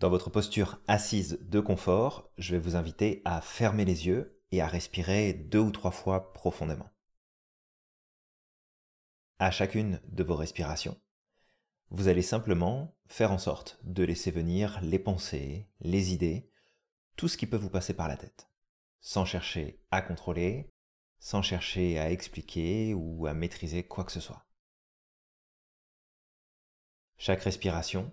Dans votre posture assise de confort, je vais vous inviter à fermer les yeux et à respirer deux ou trois fois profondément. À chacune de vos respirations, vous allez simplement faire en sorte de laisser venir les pensées, les idées, tout ce qui peut vous passer par la tête, sans chercher à contrôler, sans chercher à expliquer ou à maîtriser quoi que ce soit. Chaque respiration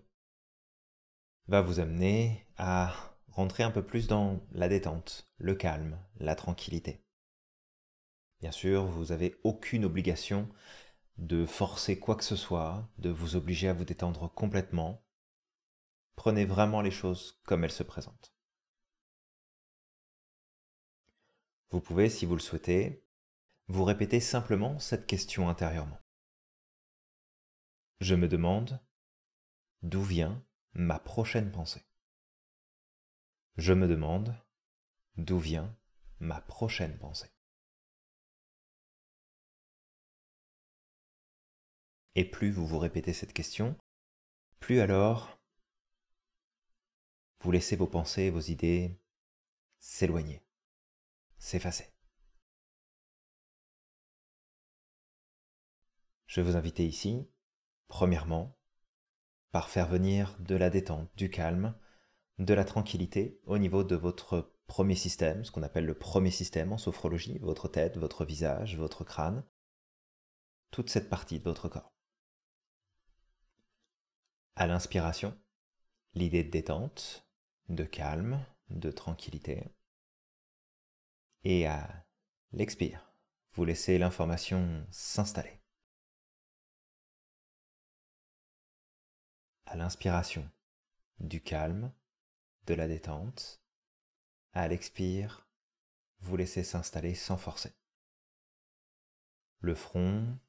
va vous amener à rentrer un peu plus dans la détente, le calme, la tranquillité. Bien sûr, vous n'avez aucune obligation de forcer quoi que ce soit, de vous obliger à vous détendre complètement. Prenez vraiment les choses comme elles se présentent. Vous pouvez, si vous le souhaitez, vous répéter simplement cette question intérieurement. Je me demande d'où vient ma prochaine pensée. Je me demande d'où vient ma prochaine pensée. Et plus vous vous répétez cette question, plus alors vous laissez vos pensées vos idées s'éloigner, s'effacer. Je vous inviter ici, premièrement, par faire venir de la détente, du calme, de la tranquillité au niveau de votre premier système, ce qu'on appelle le premier système en sophrologie, votre tête, votre visage, votre crâne, toute cette partie de votre corps. À l'inspiration, l'idée de détente, de calme, de tranquillité. Et à l'expire, vous laissez l'information s'installer. À l'inspiration, du calme, de la détente. À l'expire, vous laissez s'installer sans forcer. Le front,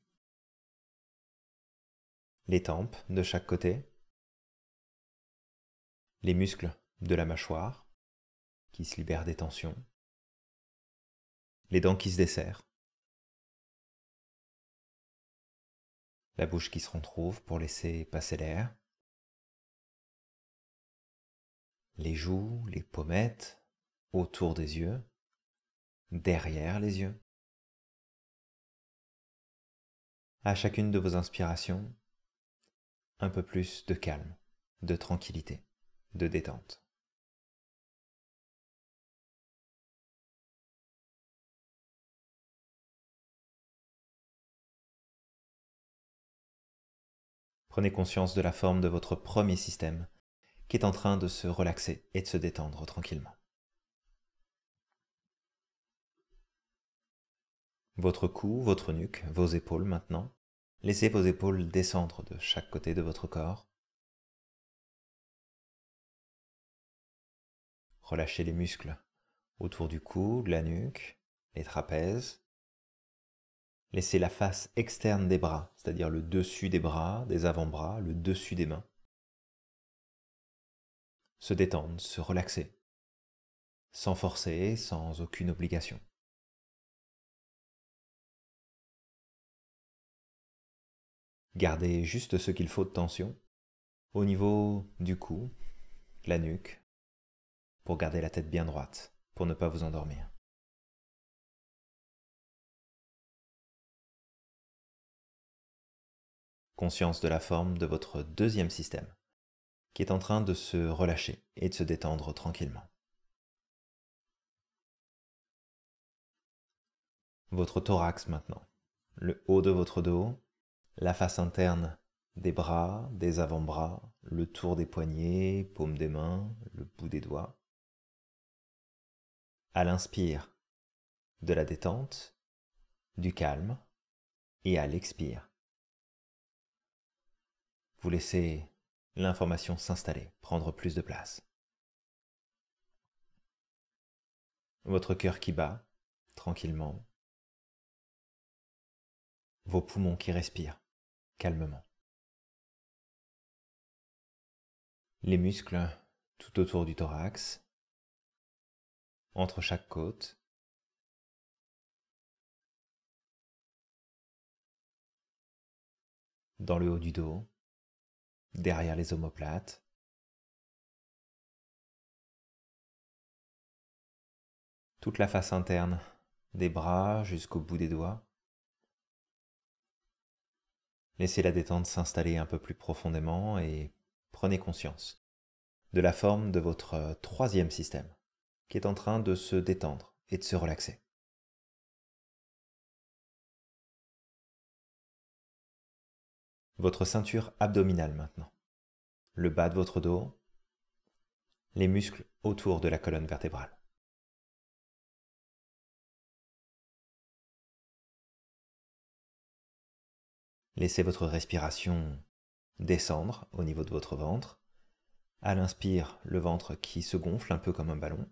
les tempes de chaque côté, les muscles de la mâchoire qui se libèrent des tensions, les dents qui se desserrent, la bouche qui se retrouve pour laisser passer l'air, les joues, les pommettes, autour des yeux, derrière les yeux. À chacune de vos inspirations, un peu plus de calme, de tranquillité de détente. Prenez conscience de la forme de votre premier système qui est en train de se relaxer et de se détendre tranquillement. Votre cou, votre nuque, vos épaules maintenant. Laissez vos épaules descendre de chaque côté de votre corps. Relâchez les muscles autour du cou, de la nuque, les trapèzes. Laissez la face externe des bras, c'est-à-dire le dessus des bras, des avant-bras, le dessus des mains. Se détendre, se relaxer, sans forcer, sans aucune obligation. Gardez juste ce qu'il faut de tension au niveau du cou, la nuque, pour garder la tête bien droite, pour ne pas vous endormir. Conscience de la forme de votre deuxième système, qui est en train de se relâcher et de se détendre tranquillement. Votre thorax maintenant, le haut de votre dos, la face interne des bras, des avant-bras, le tour des poignets, paume des mains, le bout des doigts à l'inspire de la détente, du calme et à l'expire. Vous laissez l'information s'installer, prendre plus de place. Votre cœur qui bat tranquillement. Vos poumons qui respirent calmement. Les muscles tout autour du thorax entre chaque côte. Dans le haut du dos, derrière les omoplates. Toute la face interne, des bras jusqu'au bout des doigts. Laissez la détente s'installer un peu plus profondément et prenez conscience de la forme de votre troisième système qui est en train de se détendre et de se relaxer. Votre ceinture abdominale maintenant, le bas de votre dos, les muscles autour de la colonne vertébrale. Laissez votre respiration descendre au niveau de votre ventre. À l'inspire, le ventre qui se gonfle un peu comme un ballon.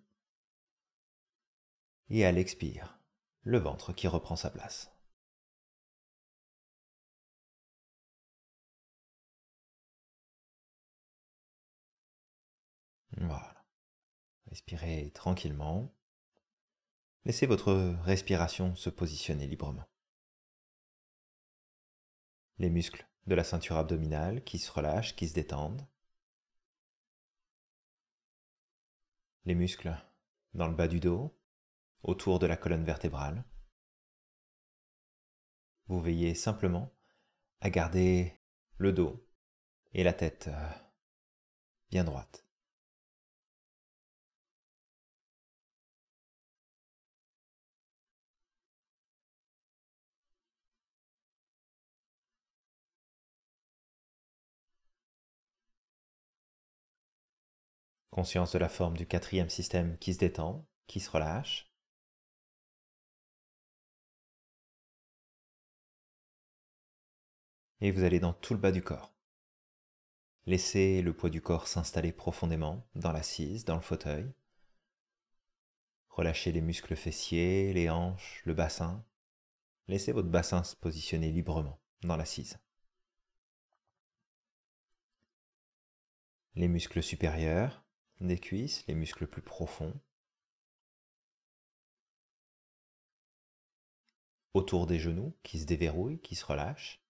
Et à l'expire, le ventre qui reprend sa place. Voilà. Respirez tranquillement. Laissez votre respiration se positionner librement les muscles de la ceinture abdominale qui se relâchent, qui se détendent. Les muscles dans le bas du dos, autour de la colonne vertébrale. Vous veillez simplement à garder le dos et la tête euh, bien droite. Conscience de la forme du quatrième système qui se détend, qui se relâche. Et vous allez dans tout le bas du corps. Laissez le poids du corps s'installer profondément dans l'assise, dans le fauteuil. Relâchez les muscles fessiers, les hanches, le bassin. Laissez votre bassin se positionner librement dans l'assise. Les muscles supérieurs, des cuisses, les muscles plus profonds. Autour des genoux qui se déverrouillent, qui se relâchent.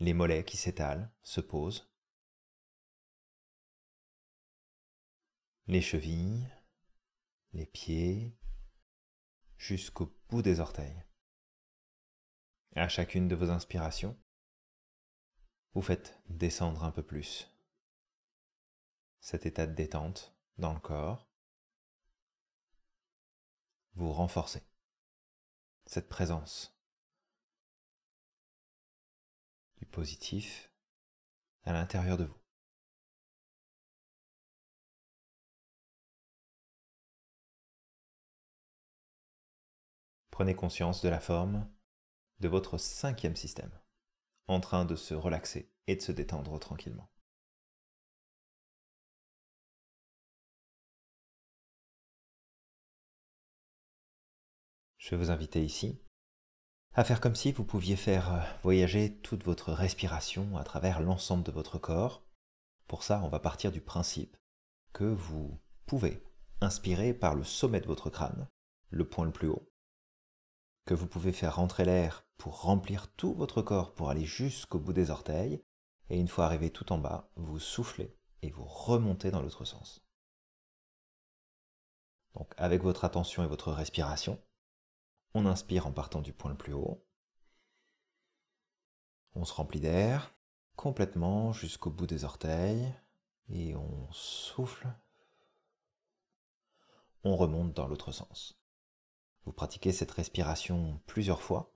Les mollets qui s'étalent, se posent. Les chevilles, les pieds, jusqu'au bout des orteils. À chacune de vos inspirations, vous faites descendre un peu plus cet état de détente dans le corps. Vous renforcez cette présence du positif à l'intérieur de vous. Prenez conscience de la forme de votre cinquième système en train de se relaxer et de se détendre tranquillement. Je vais vous inviter ici à faire comme si vous pouviez faire euh, voyager toute votre respiration à travers l'ensemble de votre corps. Pour ça, on va partir du principe que vous pouvez inspirer par le sommet de votre crâne, le point le plus haut, que vous pouvez faire rentrer l'air pour remplir tout votre corps pour aller jusqu'au bout des orteils, et une fois arrivé tout en bas, vous soufflez et vous remontez dans l'autre sens. Donc avec votre attention et votre respiration, on inspire en partant du point le plus haut, on se remplit d'air complètement jusqu'au bout des orteils, et on souffle, on remonte dans l'autre sens. Vous pratiquez cette respiration plusieurs fois.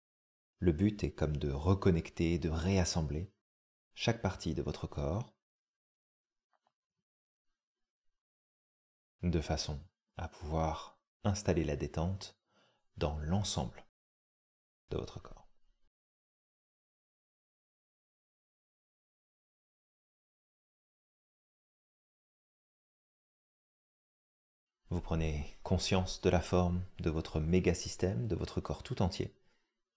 Le but est comme de reconnecter, de réassembler chaque partie de votre corps de façon à pouvoir installer la détente dans l'ensemble de votre corps. Vous prenez conscience de la forme de votre méga-système, de votre corps tout entier,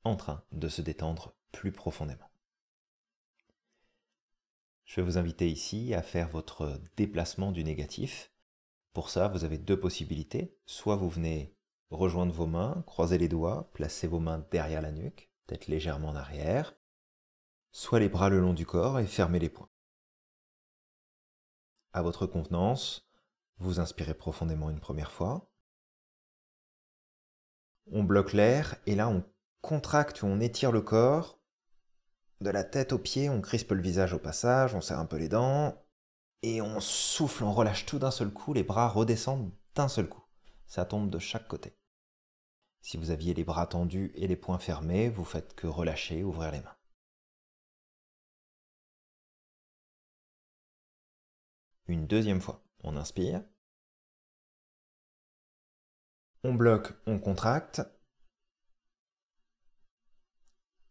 en train de se détendre plus profondément. Je vais vous inviter ici à faire votre déplacement du négatif. Pour ça, vous avez deux possibilités. Soit vous venez rejoindre vos mains, croiser les doigts, placer vos mains derrière la nuque, peut-être légèrement en arrière. Soit les bras le long du corps et fermer les poings. à votre convenance. Vous inspirez profondément une première fois. On bloque l'air et là on contracte ou on étire le corps. De la tête aux pieds, on crispe le visage au passage, on serre un peu les dents. Et on souffle, on relâche tout d'un seul coup, les bras redescendent d'un seul coup. Ça tombe de chaque côté. Si vous aviez les bras tendus et les poings fermés, vous faites que relâcher, ouvrir les mains. Une deuxième fois, on inspire. On bloque, on contracte.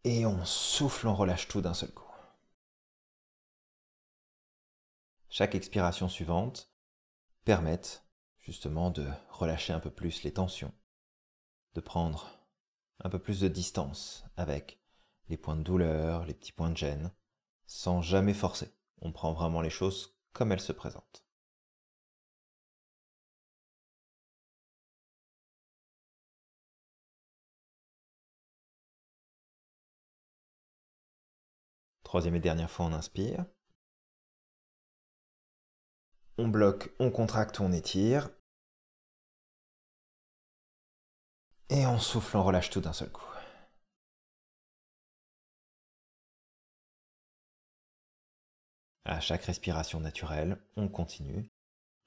Et on souffle, on relâche tout d'un seul coup. Chaque expiration suivante permette justement de relâcher un peu plus les tensions, de prendre un peu plus de distance avec les points de douleur, les petits points de gêne, sans jamais forcer. On prend vraiment les choses comme elles se présentent. Troisième et dernière fois, on inspire. On bloque, on contracte, on étire. Et on souffle, on relâche tout d'un seul coup. À chaque respiration naturelle, on continue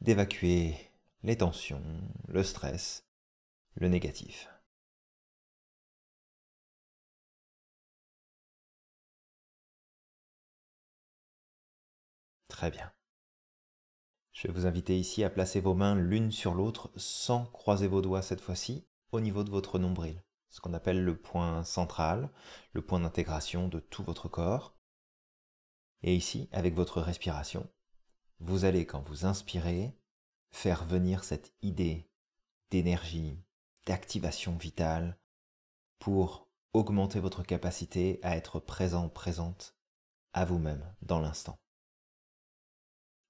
d'évacuer les tensions, le stress, le négatif. Très bien. Je vais vous inviter ici à placer vos mains l'une sur l'autre sans croiser vos doigts cette fois-ci au niveau de votre nombril, ce qu'on appelle le point central, le point d'intégration de tout votre corps. Et ici, avec votre respiration, vous allez, quand vous inspirez, faire venir cette idée d'énergie, d'activation vitale pour augmenter votre capacité à être présent, présente à vous-même dans l'instant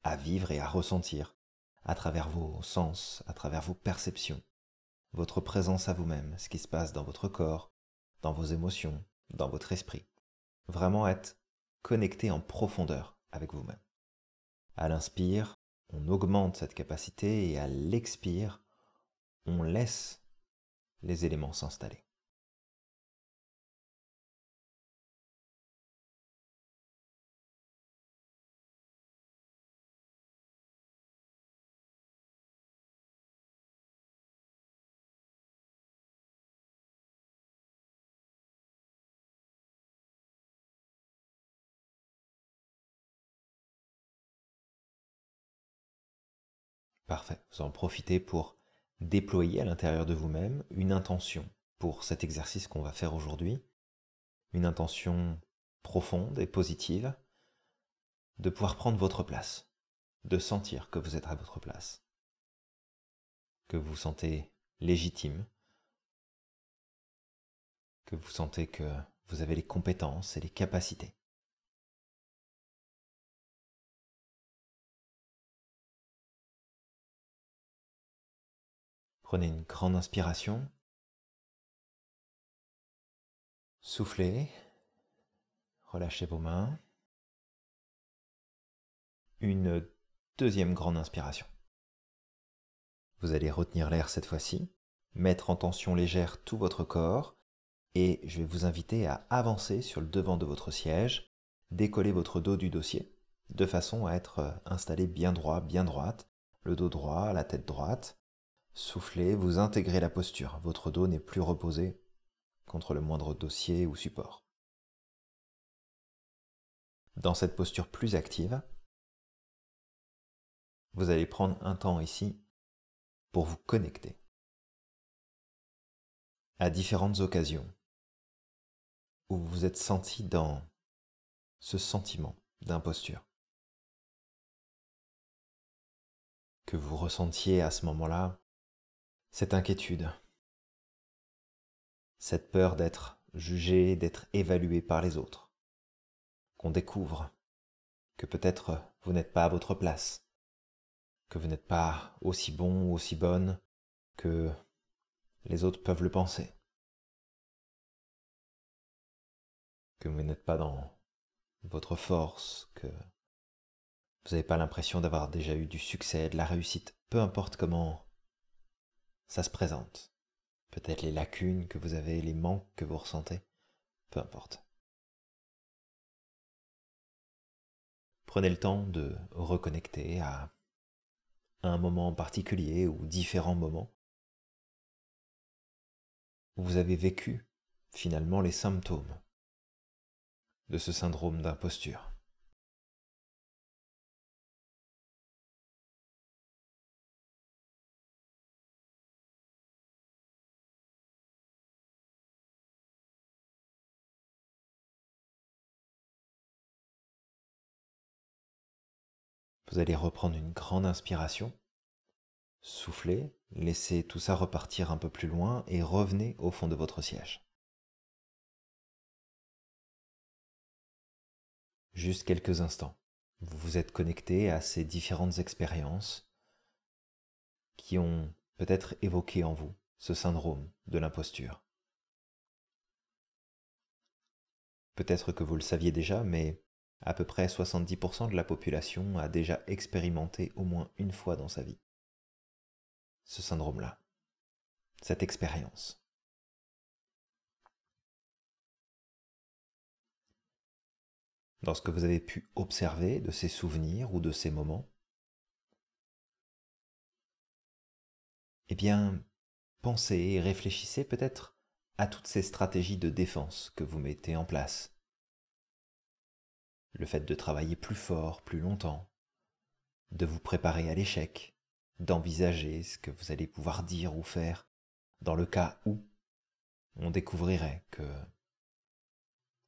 à vivre et à ressentir, à travers vos sens, à travers vos perceptions, votre présence à vous-même, ce qui se passe dans votre corps, dans vos émotions, dans votre esprit. Vraiment être connecté en profondeur avec vous-même. À l'inspire, on augmente cette capacité et à l'expire, on laisse les éléments s'installer. Parfait. Vous en profitez pour déployer à l'intérieur de vous-même une intention pour cet exercice qu'on va faire aujourd'hui. Une intention profonde et positive de pouvoir prendre votre place, de sentir que vous êtes à votre place, que vous vous sentez légitime, que vous sentez que vous avez les compétences et les capacités Prenez une grande inspiration. Soufflez. Relâchez vos mains. Une deuxième grande inspiration. Vous allez retenir l'air cette fois-ci, mettre en tension légère tout votre corps et je vais vous inviter à avancer sur le devant de votre siège, décoller votre dos du dossier de façon à être installé bien droit, bien droite, le dos droit, la tête droite, Soufflez, vous intégrez la posture. Votre dos n'est plus reposé contre le moindre dossier ou support. Dans cette posture plus active, vous allez prendre un temps ici pour vous connecter à différentes occasions où vous vous êtes senti dans ce sentiment d'imposture. Que vous ressentiez à ce moment-là cette inquiétude, cette peur d'être jugé, d'être évalué par les autres, qu'on découvre que peut-être vous n'êtes pas à votre place, que vous n'êtes pas aussi bon ou aussi bonne que les autres peuvent le penser, que vous n'êtes pas dans votre force, que Vous n'avez pas l'impression d'avoir déjà eu du succès, de la réussite, peu importe comment ça se présente. Peut-être les lacunes que vous avez, les manques que vous ressentez, peu importe. Prenez le temps de reconnecter à un moment particulier ou différents moments où vous avez vécu finalement les symptômes de ce syndrome d'imposture. Vous allez reprendre une grande inspiration, soufflez, laissez tout ça repartir un peu plus loin et revenez au fond de votre siège. Juste quelques instants. Vous vous êtes connecté à ces différentes expériences qui ont peut-être évoqué en vous ce syndrome de l'imposture. Peut-être que vous le saviez déjà, mais à peu près 70% de la population a déjà expérimenté au moins une fois dans sa vie ce syndrome-là, cette expérience. Dans ce que vous avez pu observer de ces souvenirs ou de ces moments, eh bien, pensez et réfléchissez peut-être à toutes ces stratégies de défense que vous mettez en place le fait de travailler plus fort, plus longtemps, de vous préparer à l'échec, d'envisager ce que vous allez pouvoir dire ou faire dans le cas où on découvrirait que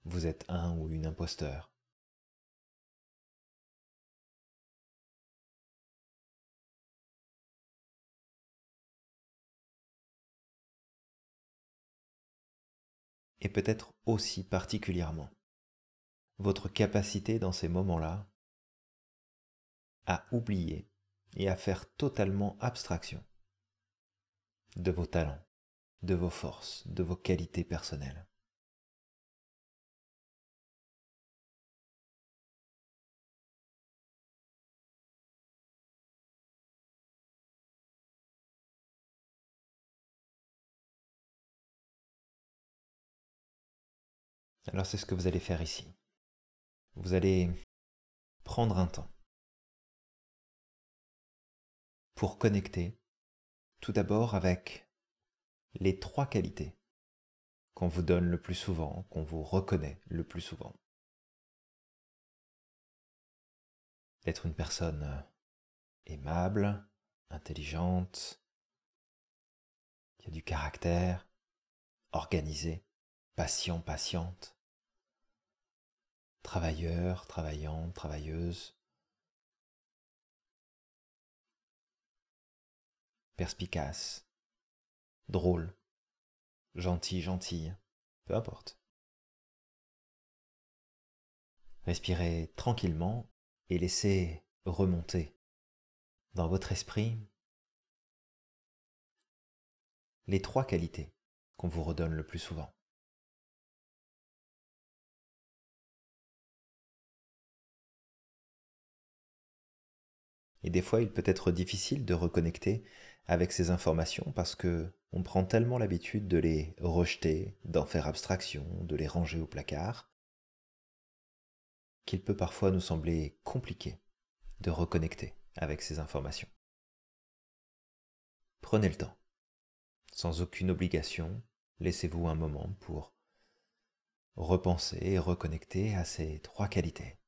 vous êtes un ou une imposteur. Et peut-être aussi particulièrement votre capacité dans ces moments-là à oublier et à faire totalement abstraction de vos talents, de vos forces, de vos qualités personnelles. Alors c'est ce que vous allez faire ici vous allez prendre un temps pour connecter tout d'abord avec les trois qualités qu'on vous donne le plus souvent, qu'on vous reconnaît le plus souvent. D'être une personne aimable, intelligente, qui a du caractère, organisée, patient, patiente, travailleurs, travaillantes, travailleuses, perspicace, drôle, gentil, gentille, peu importe. Respirez tranquillement et laissez remonter dans votre esprit les trois qualités qu'on vous redonne le plus souvent. Et des fois, il peut être difficile de reconnecter avec ces informations parce que on prend tellement l'habitude de les rejeter, d'en faire abstraction, de les ranger au placard, qu'il peut parfois nous sembler compliqué de reconnecter avec ces informations. Prenez le temps. Sans aucune obligation, laissez-vous un moment pour repenser et reconnecter à ces trois qualités.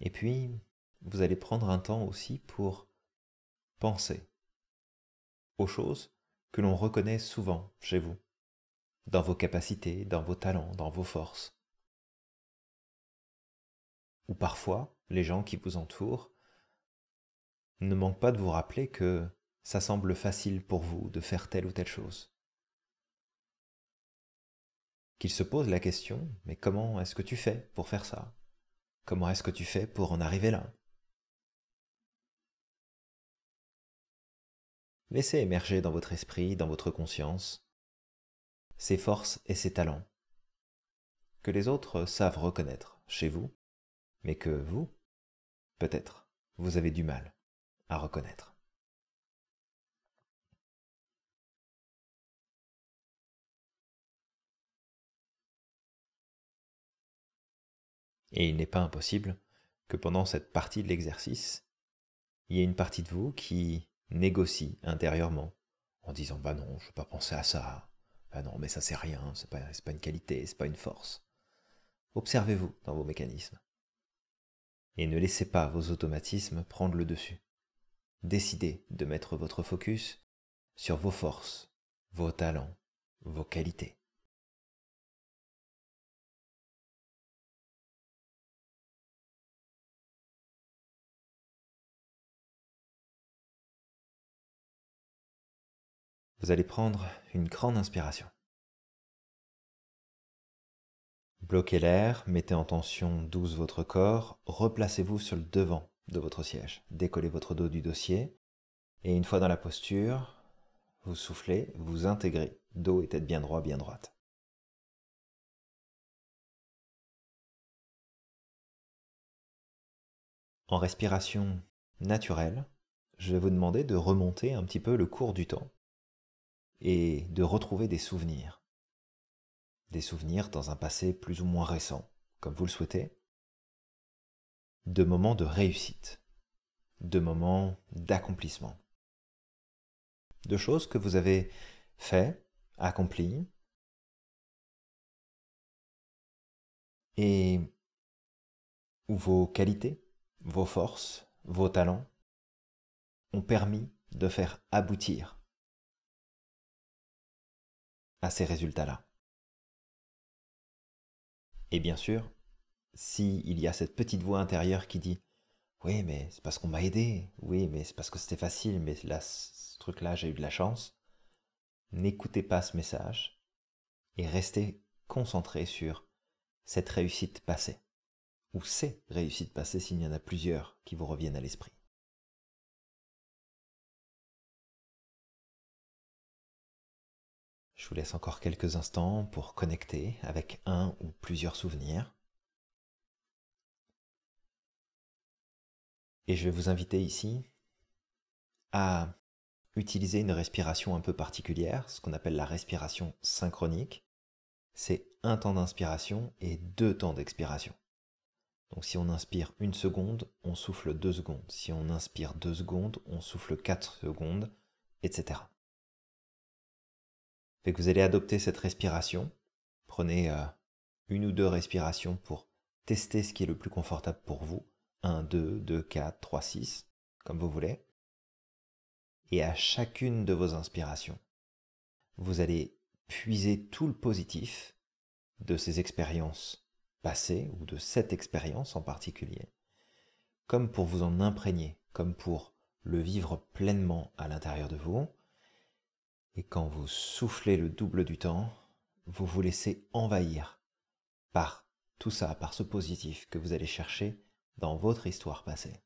Et puis, vous allez prendre un temps aussi pour penser aux choses que l'on reconnaît souvent chez vous, dans vos capacités, dans vos talents, dans vos forces. Ou parfois, les gens qui vous entourent ne manquent pas de vous rappeler que ça semble facile pour vous de faire telle ou telle chose. Qu'ils se posent la question, mais comment est-ce que tu fais pour faire ça? Comment est-ce que tu fais pour en arriver là? Laissez émerger dans votre esprit, dans votre conscience, ses forces et ses talents, que les autres savent reconnaître chez vous, mais que vous, peut-être, vous avez du mal à reconnaître. Et il n'est pas impossible que pendant cette partie de l'exercice, il y ait une partie de vous qui négocie intérieurement en disant bah non, je ne vais pas penser à ça. Bah non, mais ça c'est rien, c'est pas, pas une qualité, c'est pas une force. Observez-vous dans vos mécanismes. Et ne laissez pas vos automatismes prendre le dessus. Décidez de mettre votre focus sur vos forces, vos talents, vos qualités. Vous allez prendre une grande inspiration. Bloquez l'air, mettez en tension douce votre corps, replacez-vous sur le devant de votre siège, décollez votre dos du dossier, et une fois dans la posture, vous soufflez, vous intégrez, dos et tête bien droit, bien droite. En respiration naturelle, je vais vous demander de remonter un petit peu le cours du temps et de retrouver des souvenirs. Des souvenirs dans un passé plus ou moins récent, comme vous le souhaitez. De moments de réussite, de moments d'accomplissement. De choses que vous avez fait, accomplies, et où vos qualités, vos forces, vos talents ont permis de faire aboutir à ces résultats-là. Et bien sûr, s'il y a cette petite voix intérieure qui dit Oui, mais c'est parce qu'on m'a aidé, oui, mais c'est parce que c'était facile, mais là, ce truc-là, j'ai eu de la chance, n'écoutez pas ce message et restez concentré sur cette réussite passée, ou ces réussites passées s'il y en a plusieurs qui vous reviennent à l'esprit. Je vous laisse encore quelques instants pour connecter avec un ou plusieurs souvenirs. Et je vais vous inviter ici à utiliser une respiration un peu particulière, ce qu'on appelle la respiration synchronique. C'est un temps d'inspiration et deux temps d'expiration. Donc si on inspire une seconde, on souffle deux secondes. Si on inspire deux secondes, on souffle quatre secondes, etc vous allez adopter cette respiration. Prenez euh, une ou deux respirations pour tester ce qui est le plus confortable pour vous. 1, 2, 2, 4, 3, 6, comme vous voulez. Et à chacune de vos inspirations, vous allez puiser tout le positif de ces expériences passées ou de cette expérience en particulier, comme pour vous en imprégner, comme pour le vivre pleinement à l'intérieur de vous, et quand vous soufflez le double du temps, vous vous laissez envahir par tout ça, par ce positif que vous allez chercher dans votre histoire passée.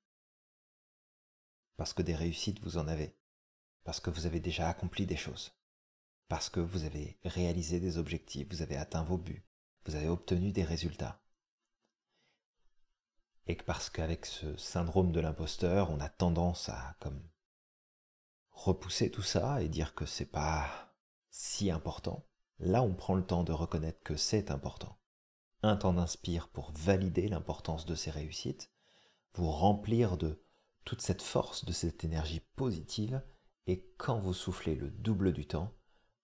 Parce que des réussites, vous en avez. Parce que vous avez déjà accompli des choses. Parce que vous avez réalisé des objectifs, vous avez atteint vos buts, vous avez obtenu des résultats. Et que parce qu'avec ce syndrome de l'imposteur, on a tendance à comme repousser tout ça et dire que c'est pas si important, là on prend le temps de reconnaître que c'est important. Un temps d'inspire pour valider l'importance de ces réussites, vous remplir de toute cette force, de cette énergie positive, et quand vous soufflez le double du temps,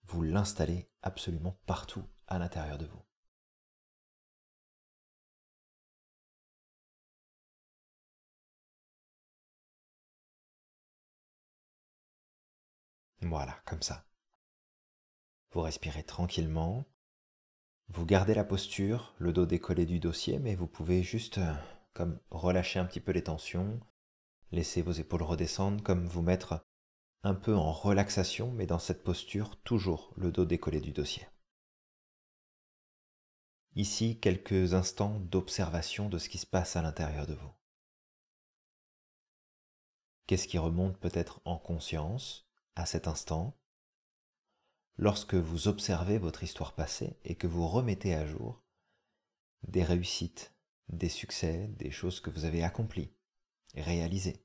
vous l'installez absolument partout à l'intérieur de vous. Voilà, comme ça. Vous respirez tranquillement. Vous gardez la posture, le dos décollé du dossier, mais vous pouvez juste euh, comme relâcher un petit peu les tensions, laisser vos épaules redescendre, comme vous mettre un peu en relaxation, mais dans cette posture, toujours le dos décollé du dossier. Ici, quelques instants d'observation de ce qui se passe à l'intérieur de vous. Qu'est-ce qui remonte peut-être en conscience? À cet instant lorsque vous observez votre histoire passée et que vous remettez à jour des réussites, des succès, des choses que vous avez accomplies réalisées.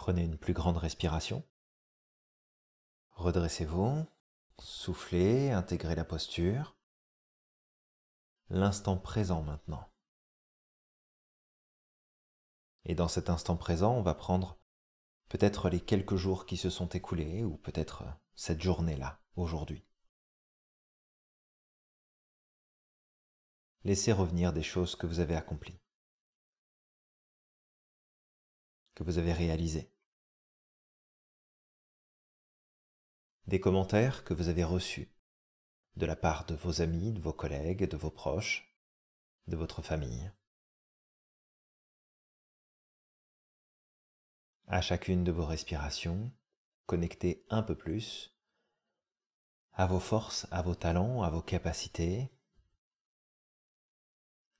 Prenez une plus grande respiration. Redressez-vous, soufflez, intégrez la posture. L'instant présent maintenant. Et dans cet instant présent, on va prendre peut-être les quelques jours qui se sont écoulés ou peut-être cette journée-là, aujourd'hui. Laissez revenir des choses que vous avez accomplies. Que vous avez réalisé. Des commentaires que vous avez reçus de la part de vos amis, de vos collègues, de vos proches, de votre famille. À chacune de vos respirations, connectez un peu plus à vos forces, à vos talents, à vos capacités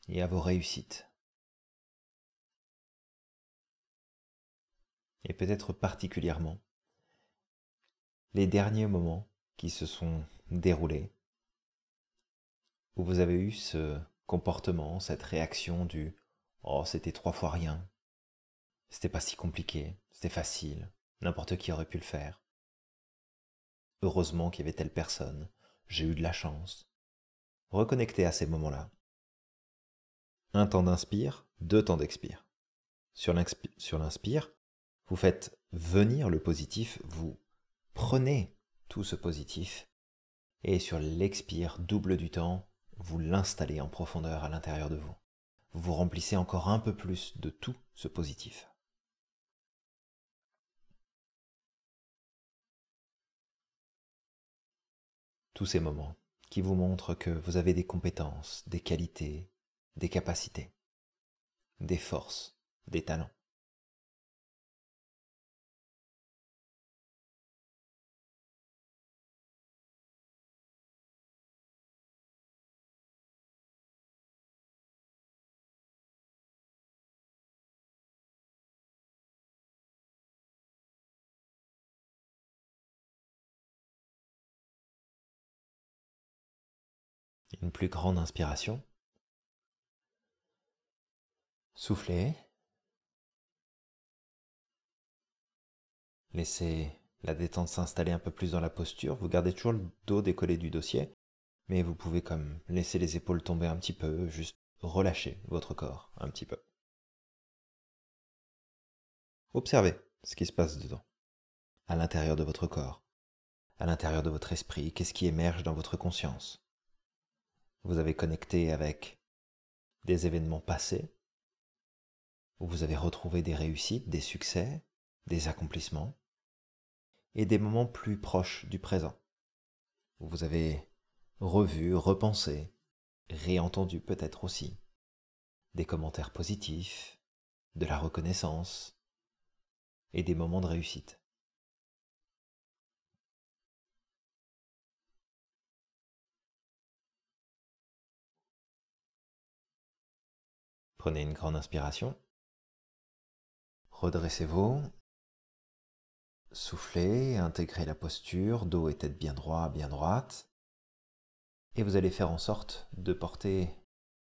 et à vos réussites. Et peut-être particulièrement les derniers moments qui se sont déroulés, où vous avez eu ce comportement, cette réaction du Oh, c'était trois fois rien, c'était pas si compliqué, c'était facile, n'importe qui aurait pu le faire. Heureusement qu'il y avait telle personne, j'ai eu de la chance. Reconnectez à ces moments-là. Un temps d'inspire, deux temps d'expire. Sur l'inspire, vous faites venir le positif, vous prenez tout ce positif, et sur l'expire double du temps, vous l'installez en profondeur à l'intérieur de vous. Vous remplissez encore un peu plus de tout ce positif. Tous ces moments qui vous montrent que vous avez des compétences, des qualités, des capacités, des forces, des talents. Une plus grande inspiration. Soufflez. Laissez la détente s'installer un peu plus dans la posture. Vous gardez toujours le dos décollé du dossier, mais vous pouvez comme laisser les épaules tomber un petit peu, juste relâcher votre corps un petit peu. Observez ce qui se passe dedans, à l'intérieur de votre corps, à l'intérieur de votre esprit, qu'est-ce qui émerge dans votre conscience vous avez connecté avec des événements passés, où vous avez retrouvé des réussites, des succès, des accomplissements, et des moments plus proches du présent, où vous avez revu, repensé, réentendu peut-être aussi, des commentaires positifs, de la reconnaissance, et des moments de réussite. Prenez une grande inspiration. Redressez-vous. Soufflez, intégrez la posture, dos et tête bien droit, bien droite. Et vous allez faire en sorte de porter,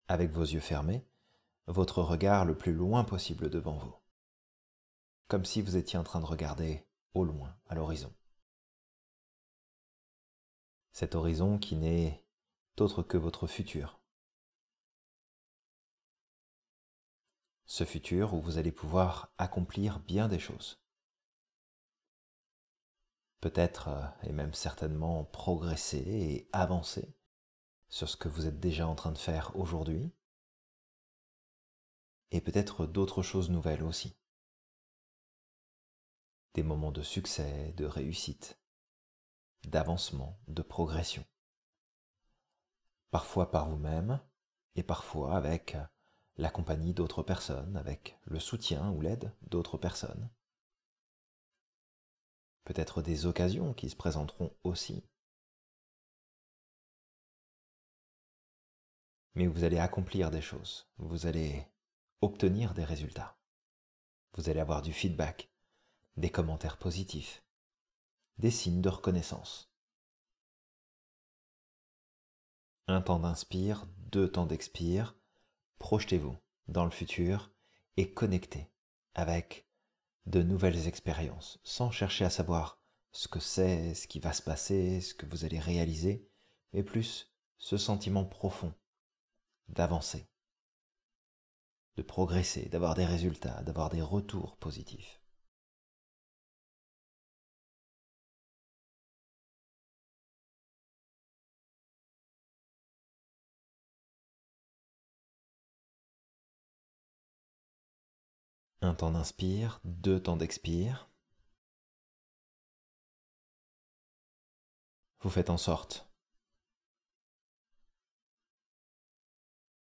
avec vos yeux fermés, votre regard le plus loin possible devant vous. Comme si vous étiez en train de regarder au loin, à l'horizon. Cet horizon qui n'est autre que votre futur. Ce futur où vous allez pouvoir accomplir bien des choses. Peut-être euh, et même certainement progresser et avancer sur ce que vous êtes déjà en train de faire aujourd'hui et peut-être d'autres choses nouvelles aussi. Des moments de succès, de réussite, d'avancement, de progression. Parfois par vous-même et parfois avec la compagnie d'autres personnes, avec le soutien ou l'aide d'autres personnes. Peut-être des occasions qui se présenteront aussi. Mais vous allez accomplir des choses, vous allez obtenir des résultats, vous allez avoir du feedback, des commentaires positifs, des signes de reconnaissance. Un temps d'inspire, deux temps d'expire, projetez-vous dans le futur et connectez avec de nouvelles expériences, sans chercher à savoir ce que c'est, ce qui va se passer, ce que vous allez réaliser, mais plus ce sentiment profond d'avancer, de progresser, d'avoir des résultats, d'avoir des retours positifs. Un temps d'inspire, deux temps d'expire. Vous faites en sorte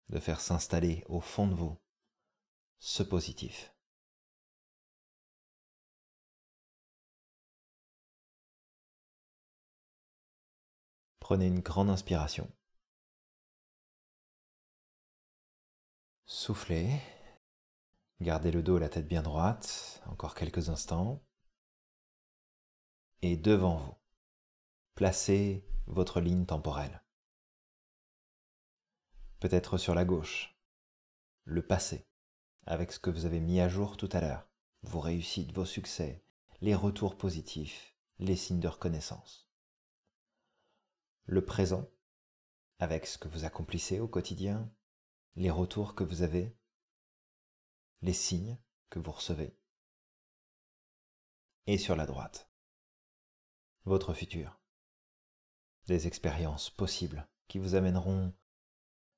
de faire s'installer au fond de vous ce positif. Prenez une grande inspiration. Soufflez. Gardez le dos et la tête bien droite, encore quelques instants. Et devant vous, placez votre ligne temporelle. Peut-être sur la gauche, le passé, avec ce que vous avez mis à jour tout à l'heure, vos réussites, vos succès, les retours positifs, les signes de reconnaissance. Le présent, avec ce que vous accomplissez au quotidien, les retours que vous avez les signes que vous recevez. Et sur la droite, votre futur. Des expériences possibles qui vous amèneront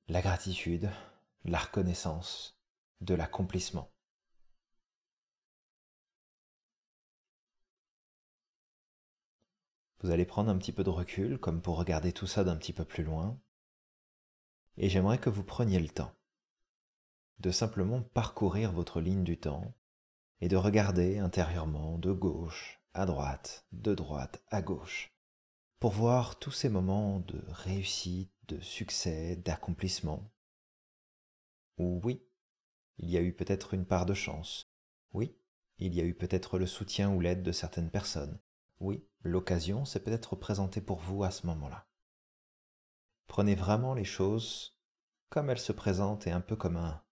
la gratitude, la reconnaissance, de l'accomplissement. Vous allez prendre un petit peu de recul comme pour regarder tout ça d'un petit peu plus loin. Et j'aimerais que vous preniez le temps de simplement parcourir votre ligne du temps et de regarder intérieurement de gauche à droite, de droite à gauche, pour voir tous ces moments de réussite, de succès, d'accomplissement. Ou oui, il y a eu peut-être une part de chance. Oui, il y a eu peut-être le soutien ou l'aide de certaines personnes. Oui, l'occasion s'est peut-être présentée pour vous à ce moment-là. Prenez vraiment les choses comme elles se présentent et un peu comme un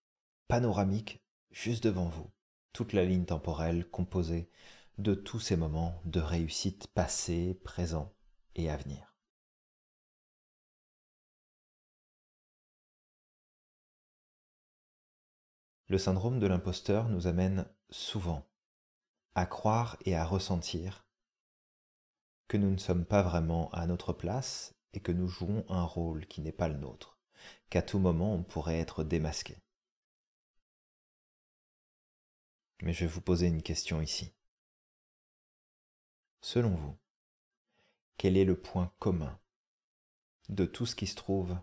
panoramique juste devant vous, toute la ligne temporelle composée de tous ces moments de réussite passés, présents et à venir. Le syndrome de l'imposteur nous amène souvent à croire et à ressentir que nous ne sommes pas vraiment à notre place et que nous jouons un rôle qui n'est pas le nôtre, qu'à tout moment on pourrait être démasqué. Mais je vais vous poser une question ici. Selon vous, quel est le point commun de tout ce qui se trouve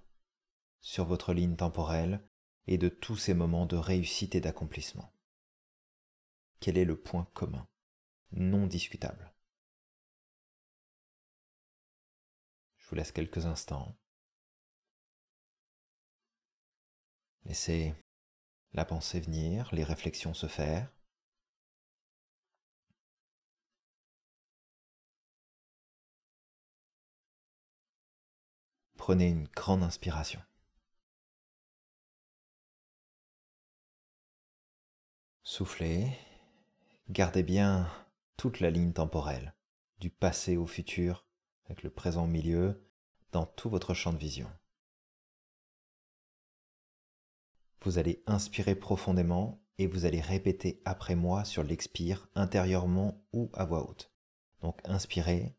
sur votre ligne temporelle et de tous ces moments de réussite et d'accomplissement? Quel est le point commun non discutable? Je vous laisse quelques instants. Laissez la pensée venir, les réflexions se faire. Prenez une grande inspiration. Soufflez. Gardez bien toute la ligne temporelle, du passé au futur, avec le présent au milieu, dans tout votre champ de vision. Vous allez inspirer profondément et vous allez répéter après moi sur l'expire intérieurement ou à voix haute. Donc inspirez.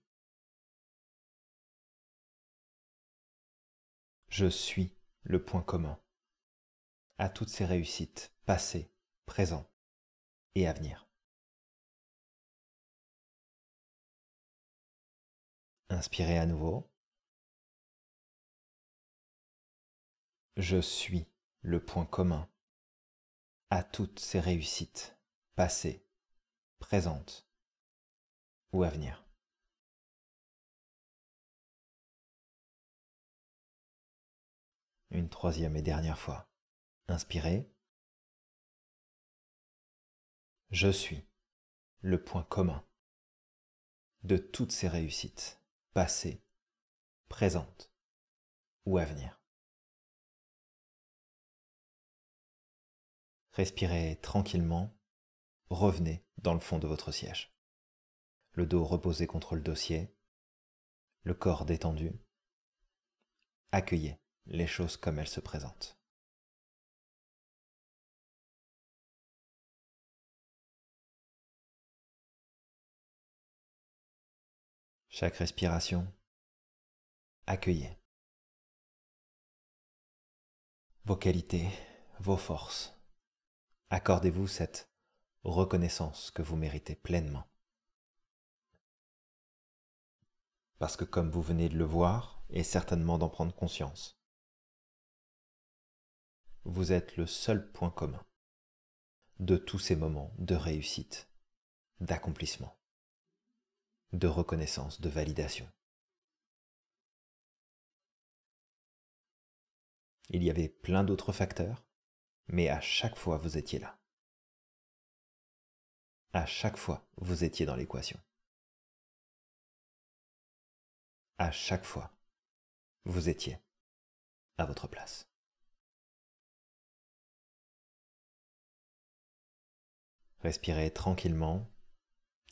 Je suis le point commun à toutes ces réussites passées, présentes et à venir. Inspirez à nouveau. Je suis le point commun à toutes ces réussites passées, présentes ou à venir. Une troisième et dernière fois. Inspirez. Je suis le point commun de toutes ces réussites, passées, présentes ou à venir. Respirez tranquillement, revenez dans le fond de votre siège. Le dos reposé contre le dossier, le corps détendu. Accueillez les choses comme elles se présentent. Chaque respiration, accueillez vos qualités, vos forces. Accordez-vous cette reconnaissance que vous méritez pleinement. Parce que comme vous venez de le voir, et certainement d'en prendre conscience, vous êtes le seul point commun de tous ces moments de réussite, d'accomplissement, de reconnaissance, de validation. Il y avait plein d'autres facteurs, mais à chaque fois vous étiez là. À chaque fois vous étiez dans l'équation. À chaque fois vous étiez à votre place. Respirez tranquillement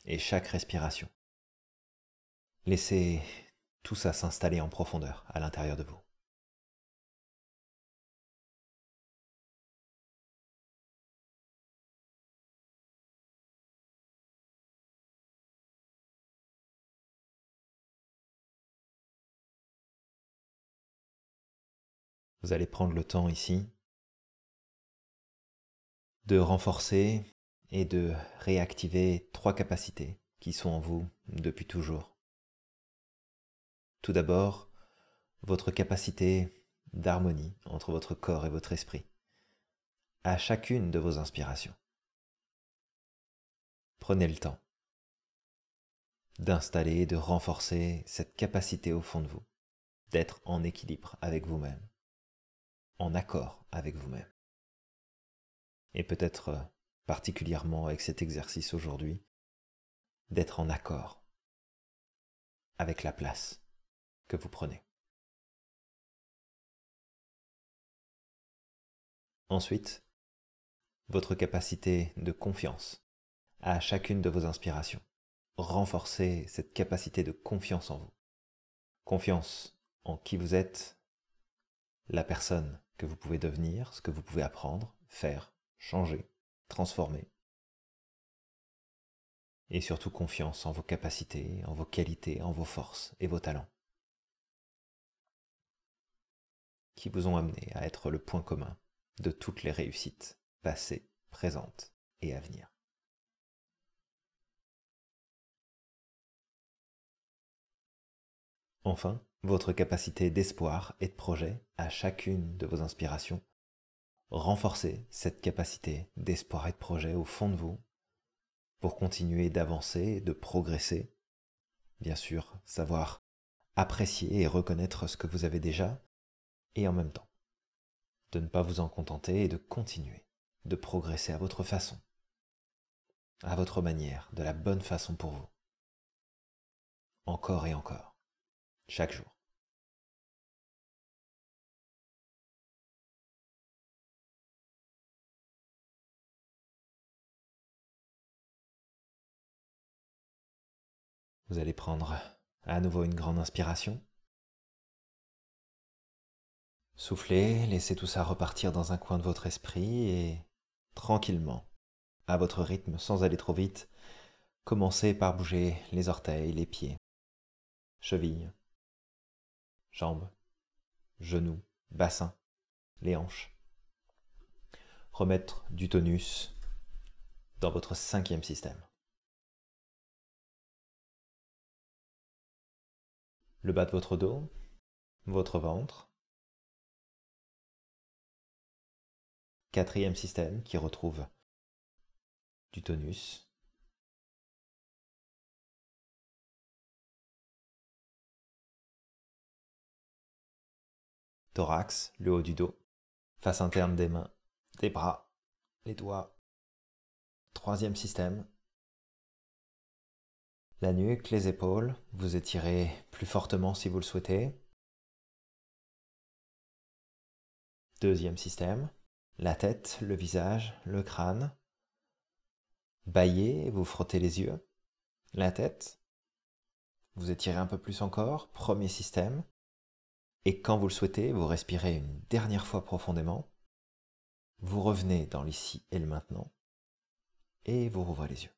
et chaque respiration. Laissez tout ça s'installer en profondeur à l'intérieur de vous. Vous allez prendre le temps ici de renforcer et de réactiver trois capacités qui sont en vous depuis toujours. Tout d'abord, votre capacité d'harmonie entre votre corps et votre esprit, à chacune de vos inspirations. Prenez le temps d'installer et de renforcer cette capacité au fond de vous, d'être en équilibre avec vous-même, en accord avec vous-même. Et peut-être euh, particulièrement avec cet exercice aujourd'hui, d'être en accord avec la place que vous prenez. Ensuite, votre capacité de confiance à chacune de vos inspirations. Renforcez cette capacité de confiance en vous. Confiance en qui vous êtes, la personne que vous pouvez devenir, ce que vous pouvez apprendre, faire, changer, transformer. Et surtout confiance en vos capacités, en vos qualités, en vos forces et vos talents. Qui vous ont amené à être le point commun de toutes les réussites passées, présentes et à venir. Enfin, votre capacité d'espoir et de projet à chacune de vos inspirations renforcer cette capacité d'espoir et de projet au fond de vous pour continuer d'avancer, de progresser. Bien sûr, savoir apprécier et reconnaître ce que vous avez déjà et en même temps de ne pas vous en contenter et de continuer de progresser à votre façon, à votre manière, de la bonne façon pour vous. Encore et encore, chaque jour. Vous allez prendre à nouveau une grande inspiration. Soufflez, laissez tout ça repartir dans un coin de votre esprit et tranquillement, à votre rythme, sans aller trop vite, commencez par bouger les orteils, les pieds, chevilles, jambes, genoux, bassin, les hanches. Remettre du tonus dans votre cinquième système. Le bas de votre dos, votre ventre, Quatrième système qui retrouve du tonus. Thorax, le haut du dos, face interne des mains, des bras, les doigts. Troisième système. La nuque, les épaules, vous étirez plus fortement si vous le souhaitez. Deuxième système, la tête, le visage, le crâne. Baillez, vous frottez les yeux. La tête. Vous étirez un peu plus encore. Premier système. Et quand vous le souhaitez, vous respirez une dernière fois profondément. Vous revenez dans l'ici et le maintenant. Et vous rouvrez les yeux.